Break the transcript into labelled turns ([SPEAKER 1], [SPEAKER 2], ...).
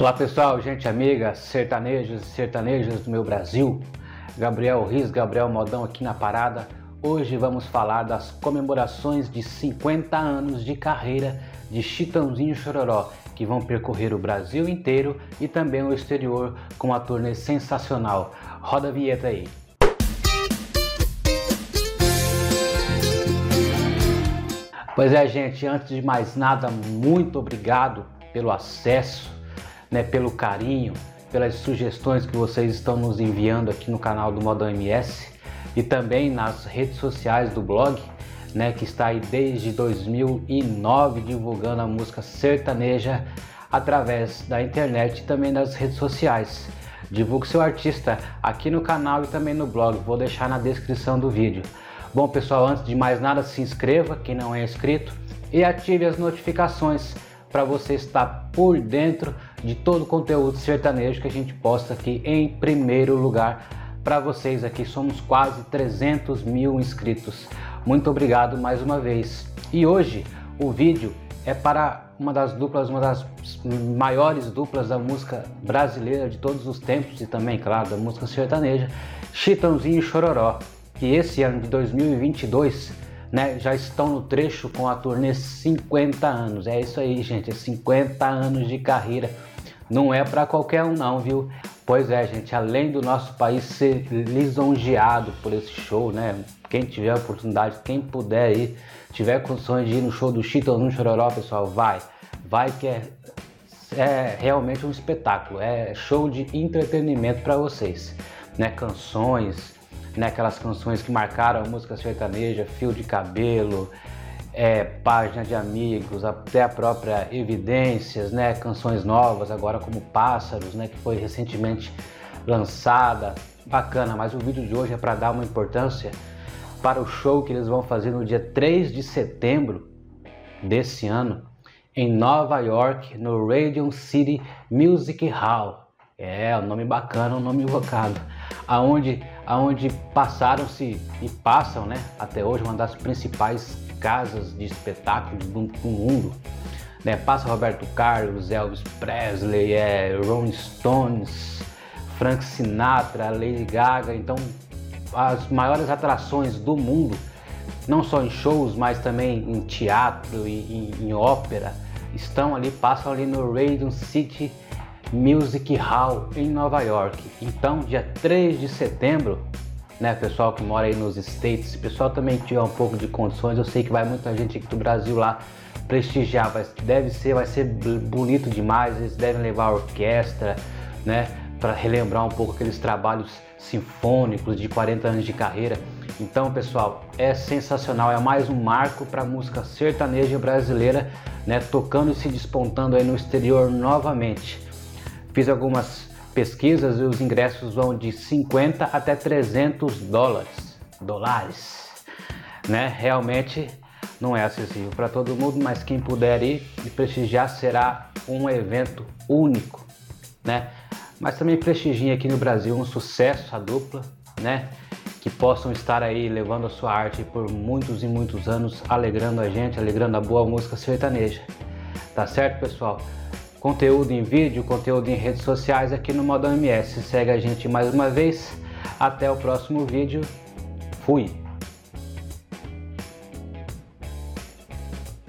[SPEAKER 1] Olá pessoal, gente amiga, sertanejos e sertanejas do meu Brasil. Gabriel Riz, Gabriel Modão aqui na parada. Hoje vamos falar das comemorações de 50 anos de carreira de Chitãozinho Chororó, que vão percorrer o Brasil inteiro e também o exterior com uma turnê sensacional. Roda a vinheta aí. Pois é, gente, antes de mais nada, muito obrigado pelo acesso né, pelo carinho, pelas sugestões que vocês estão nos enviando aqui no canal do Modão MS e também nas redes sociais do blog, né, que está aí desde 2009 divulgando a música sertaneja através da internet e também das redes sociais. Divulgue seu artista aqui no canal e também no blog, vou deixar na descrição do vídeo. Bom pessoal, antes de mais nada se inscreva, quem não é inscrito, e ative as notificações para você estar por dentro de todo o conteúdo sertanejo que a gente posta aqui em primeiro lugar para vocês aqui. Somos quase 300 mil inscritos. Muito obrigado mais uma vez. E hoje o vídeo é para uma das duplas, uma das maiores duplas da música brasileira de todos os tempos e também, claro, da música sertaneja, Chitãozinho e Chororó, que esse ano de 2022 né, já estão no trecho com a turnê 50 anos. É isso aí, gente, 50 anos de carreira. Não é para qualquer um não, viu? Pois é, gente, além do nosso país ser lisonjeado por esse show, né? Quem tiver oportunidade, quem puder ir, tiver condições de ir no show do Chitão Chororó, pessoal, vai. Vai que é, é realmente um espetáculo, é show de entretenimento para vocês, né? Canções, né? Aquelas canções que marcaram a música sertaneja, Fio de Cabelo, é, Página de Amigos, até a própria Evidências, né? Canções novas, agora como Pássaros, né? Que foi recentemente lançada. Bacana, mas o vídeo de hoje é para dar uma importância para o show que eles vão fazer no dia 3 de setembro desse ano em Nova York, no Radium City Music Hall. É, um nome bacana, um nome invocado. Aonde, aonde passaram-se e passam, né, até hoje, uma das principais casas de espetáculos do, do mundo. Né? Passa Roberto Carlos, Elvis Presley, é, Rolling Stones, Frank Sinatra, Lady Gaga. Então, as maiores atrações do mundo, não só em shows, mas também em teatro e em, em ópera, estão ali, passam ali no Radiant City Music Hall em Nova York. Então, dia 3 de setembro, né, pessoal que mora aí nos States, pessoal também tiver um pouco de condições, eu sei que vai muita gente aqui do Brasil lá prestigiar, mas deve ser, vai ser bonito demais, eles devem levar a orquestra, né, para relembrar um pouco aqueles trabalhos sinfônicos de 40 anos de carreira. Então, pessoal, é sensacional, é mais um marco para a música sertaneja brasileira, né, tocando e se despontando aí no exterior novamente. Fiz algumas pesquisas e os ingressos vão de 50 até 300 dólares. Dólares. Né? Realmente não é acessível para todo mundo, mas quem puder ir e prestigiar será um evento único, né? Mas também prestigia aqui no Brasil um sucesso a dupla, né? Que possam estar aí levando a sua arte por muitos e muitos anos, alegrando a gente, alegrando a boa música sertaneja. Tá certo, pessoal? Conteúdo em vídeo, conteúdo em redes sociais aqui no Modão MS. Segue a gente mais uma vez. Até o próximo vídeo. Fui!